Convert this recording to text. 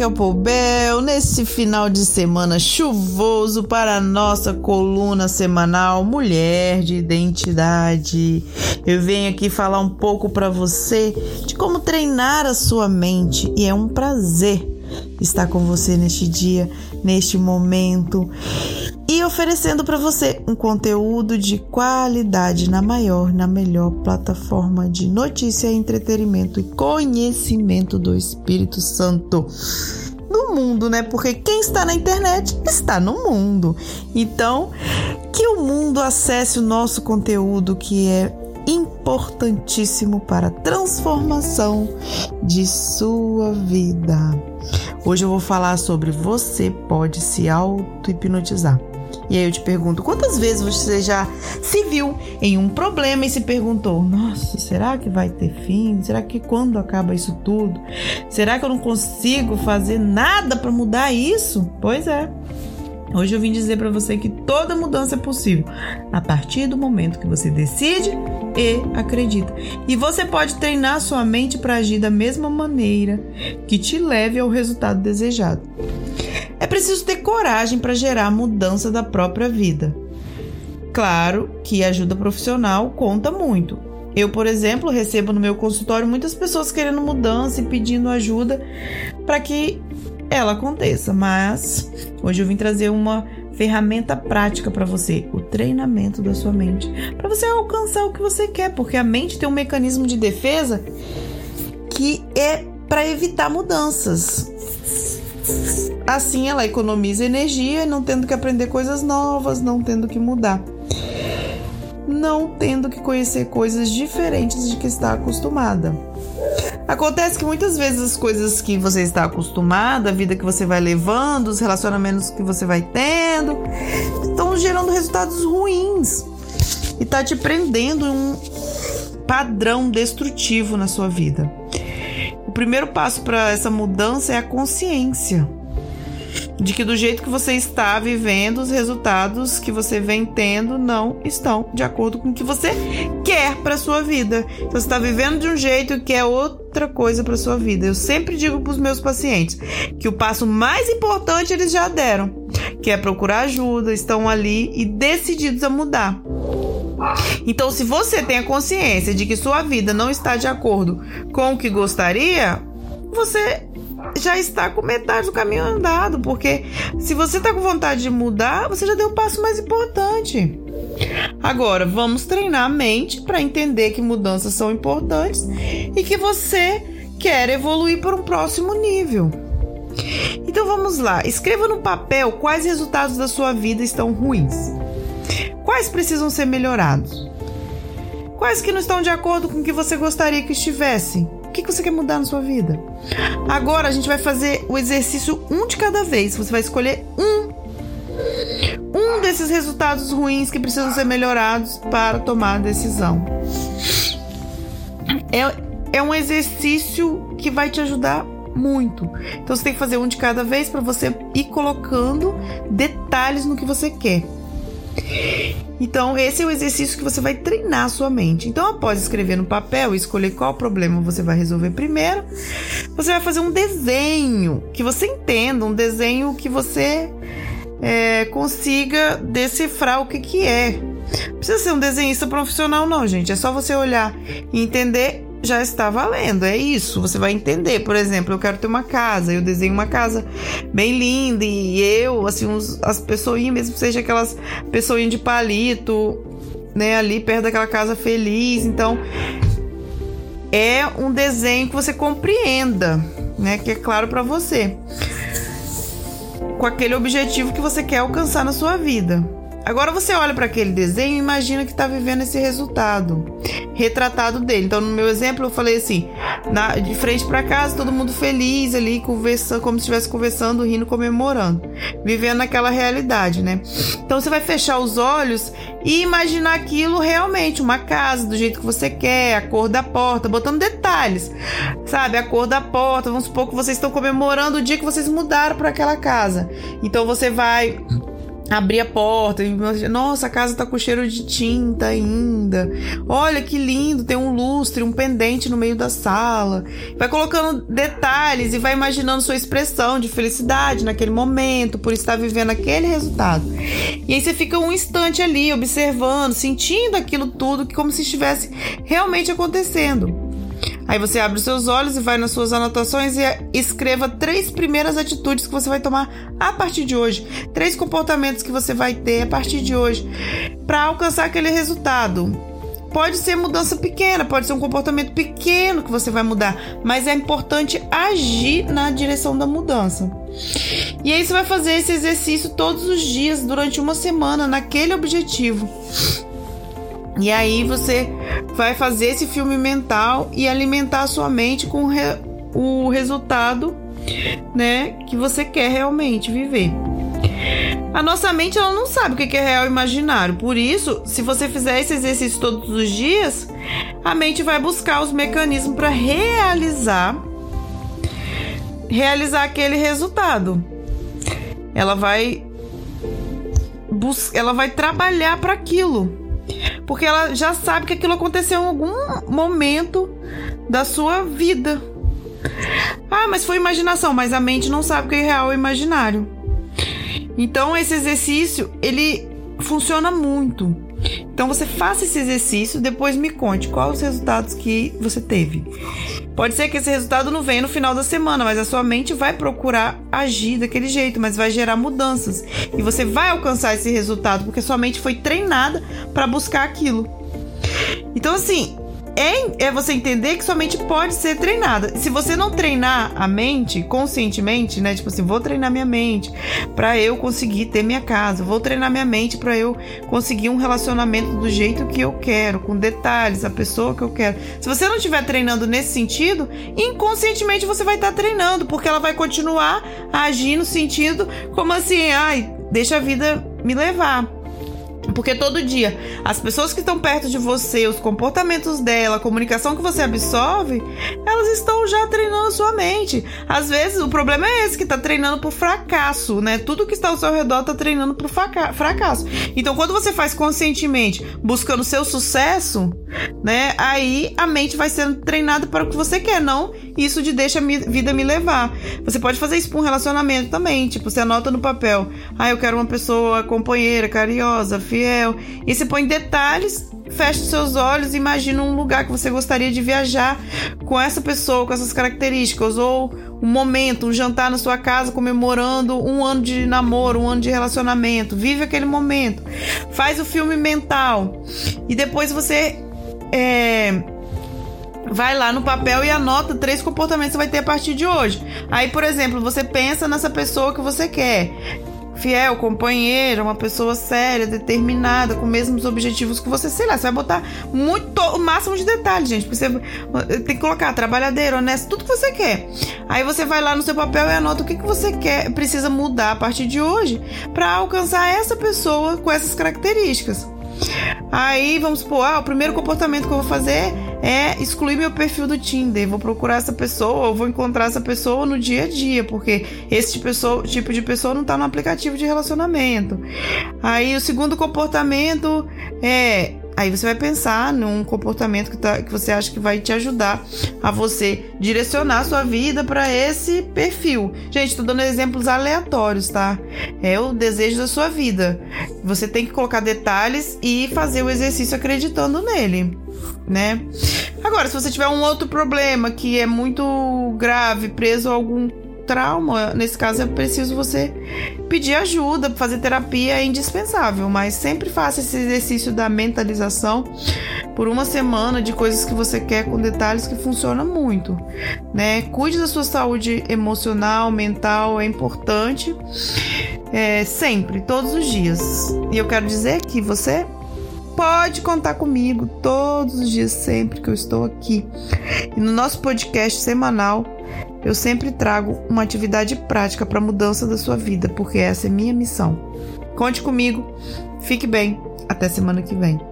Raquel Poubel nesse final de semana chuvoso para a nossa coluna semanal Mulher de Identidade. Eu venho aqui falar um pouco para você de como treinar a sua mente e é um prazer estar com você neste dia, neste momento e oferecendo para você um conteúdo de qualidade na maior, na melhor plataforma de notícia, entretenimento e conhecimento do Espírito Santo no mundo, né? Porque quem está na internet está no mundo. Então, que o mundo acesse o nosso conteúdo que é importantíssimo para a transformação de sua vida. Hoje eu vou falar sobre você pode se auto-hipnotizar. E aí eu te pergunto, quantas vezes você já se viu em um problema e se perguntou: "Nossa, será que vai ter fim? Será que quando acaba isso tudo? Será que eu não consigo fazer nada para mudar isso?" Pois é. Hoje eu vim dizer para você que toda mudança é possível a partir do momento que você decide e acredita. E você pode treinar sua mente para agir da mesma maneira que te leve ao resultado desejado. É preciso ter coragem para gerar a mudança da própria vida. Claro que ajuda profissional conta muito. Eu, por exemplo, recebo no meu consultório muitas pessoas querendo mudança e pedindo ajuda para que ela aconteça, mas hoje eu vim trazer uma ferramenta prática para você, o treinamento da sua mente, para você alcançar o que você quer, porque a mente tem um mecanismo de defesa que é para evitar mudanças. Assim ela economiza energia, não tendo que aprender coisas novas, não tendo que mudar. Não tendo que conhecer coisas diferentes de que está acostumada. Acontece que muitas vezes as coisas que você está acostumada, a vida que você vai levando, os relacionamentos que você vai tendo, estão gerando resultados ruins e tá te prendendo em um padrão destrutivo na sua vida. O primeiro passo para essa mudança é a consciência de que do jeito que você está vivendo, os resultados que você vem tendo não estão de acordo com o que você quer para sua vida. Então, você está vivendo de um jeito e quer outra coisa para sua vida. Eu sempre digo para os meus pacientes que o passo mais importante eles já deram, que é procurar ajuda, estão ali e decididos a mudar. Então, se você tem a consciência de que sua vida não está de acordo com o que gostaria, você já está com metade do caminho andado, porque se você está com vontade de mudar, você já deu o passo mais importante. Agora, vamos treinar a mente para entender que mudanças são importantes e que você quer evoluir para um próximo nível. Então vamos lá, escreva no papel quais resultados da sua vida estão ruins. Quais precisam ser melhorados? Quais que não estão de acordo com o que você gostaria que estivessem? O que você quer mudar na sua vida? Agora a gente vai fazer o exercício um de cada vez. Você vai escolher um. Um desses resultados ruins que precisam ser melhorados para tomar a decisão. É, é um exercício que vai te ajudar muito. Então você tem que fazer um de cada vez para você ir colocando detalhes no que você quer. Então, esse é o exercício que você vai treinar a sua mente. Então, após escrever no papel e escolher qual problema você vai resolver primeiro, você vai fazer um desenho que você entenda, um desenho que você é, consiga decifrar o que, que é. Não precisa ser um desenhista profissional, não, gente. É só você olhar e entender já está valendo. É isso. Você vai entender. Por exemplo, eu quero ter uma casa. Eu desenho uma casa bem linda. E eu, assim, uns, as pessoinhas, mesmo seja aquelas pessoinhas de palito, né? Ali perto daquela casa feliz. Então, é um desenho que você compreenda, né? Que é claro para você. Com aquele objetivo que você quer alcançar na sua vida. Agora você olha para aquele desenho e imagina que está vivendo esse resultado retratado dele. Então, no meu exemplo, eu falei assim: na, de frente para casa, todo mundo feliz ali, conversando, como se estivesse conversando, rindo, comemorando, vivendo naquela realidade, né? Então, você vai fechar os olhos e imaginar aquilo realmente, uma casa do jeito que você quer, a cor da porta, botando detalhes, sabe? A cor da porta. Vamos supor que vocês estão comemorando o dia que vocês mudaram para aquela casa. Então, você vai abrir a porta nossa, a casa tá com cheiro de tinta ainda. Olha que lindo, tem um lustre, um pendente no meio da sala. Vai colocando detalhes e vai imaginando sua expressão de felicidade naquele momento, por estar vivendo aquele resultado. E aí você fica um instante ali observando, sentindo aquilo tudo como se estivesse realmente acontecendo. Aí você abre os seus olhos e vai nas suas anotações e escreva três primeiras atitudes que você vai tomar a partir de hoje, três comportamentos que você vai ter a partir de hoje para alcançar aquele resultado. Pode ser mudança pequena, pode ser um comportamento pequeno que você vai mudar, mas é importante agir na direção da mudança. E aí você vai fazer esse exercício todos os dias durante uma semana naquele objetivo. E aí você vai fazer esse filme mental e alimentar a sua mente com re o resultado, né, que você quer realmente viver. A nossa mente ela não sabe o que é real e imaginário. Por isso, se você fizer esse exercício todos os dias, a mente vai buscar os mecanismos para realizar realizar aquele resultado. Ela vai ela vai trabalhar para aquilo porque ela já sabe que aquilo aconteceu em algum momento da sua vida. Ah, mas foi imaginação, mas a mente não sabe o que é real ou imaginário. Então esse exercício, ele funciona muito. Então você faça esse exercício, depois me conte quais os resultados que você teve. Pode ser que esse resultado não venha no final da semana, mas a sua mente vai procurar agir daquele jeito, mas vai gerar mudanças. E você vai alcançar esse resultado, porque sua mente foi treinada para buscar aquilo. Então, assim, é, é você entender que sua mente pode ser treinada. Se você não treinar a mente conscientemente, né? Tipo assim, vou treinar minha mente para eu conseguir ter minha casa, vou treinar minha mente para eu conseguir um relacionamento do jeito que eu quero, com detalhes, a pessoa que eu quero. Se você não estiver treinando nesse sentido, inconscientemente você vai estar treinando, porque ela vai continuar agindo, sentindo como assim, ai, deixa a vida me levar. Porque todo dia as pessoas que estão perto de você, os comportamentos dela, a comunicação que você absorve, elas estão já treinando sua mente. Às vezes o problema é esse que está treinando por fracasso, né? Tudo que está ao seu redor está treinando por fracasso. Então quando você faz conscientemente, buscando seu sucesso, né? Aí a mente vai sendo treinada para o que você quer, não isso de deixa a vida me levar. Você pode fazer isso para um relacionamento também, tipo, você anota no papel, ah, eu quero uma pessoa companheira, carinhosa, fiel, e você põe detalhes fecha os seus olhos e imagina um lugar que você gostaria de viajar com essa pessoa, com essas características, ou um momento, um jantar na sua casa comemorando um ano de namoro, um ano de relacionamento. Vive aquele momento, faz o filme mental. E depois você é, vai lá no papel e anota três comportamentos que você vai ter a partir de hoje. Aí, por exemplo, você pensa nessa pessoa que você quer. Fiel, companheira, uma pessoa séria, determinada, com os mesmos objetivos que você, sei lá, você vai botar muito, o máximo de detalhes, gente. Você tem que colocar trabalhadeiro, honesto, tudo que você quer. Aí você vai lá no seu papel e anota o que, que você quer, precisa mudar a partir de hoje para alcançar essa pessoa com essas características. Aí vamos supor, ah, o primeiro comportamento que eu vou fazer é excluir meu perfil do Tinder. Vou procurar essa pessoa, ou vou encontrar essa pessoa no dia a dia, porque esse tipo, tipo de pessoa não está no aplicativo de relacionamento. Aí o segundo comportamento é Aí você vai pensar num comportamento que, tá, que você acha que vai te ajudar a você direcionar a sua vida para esse perfil. Gente, estou dando exemplos aleatórios, tá? É o desejo da sua vida. Você tem que colocar detalhes e fazer o exercício acreditando nele, né? Agora, se você tiver um outro problema que é muito grave, preso a algum trauma, nesse caso é preciso você pedir ajuda, fazer terapia é indispensável, mas sempre faça esse exercício da mentalização por uma semana de coisas que você quer com detalhes que funciona muito, né? Cuide da sua saúde emocional, mental, é importante. É, sempre, todos os dias. E eu quero dizer que você pode contar comigo todos os dias, sempre que eu estou aqui. E no nosso podcast semanal, eu sempre trago uma atividade prática para a mudança da sua vida, porque essa é minha missão. Conte comigo, fique bem, até semana que vem.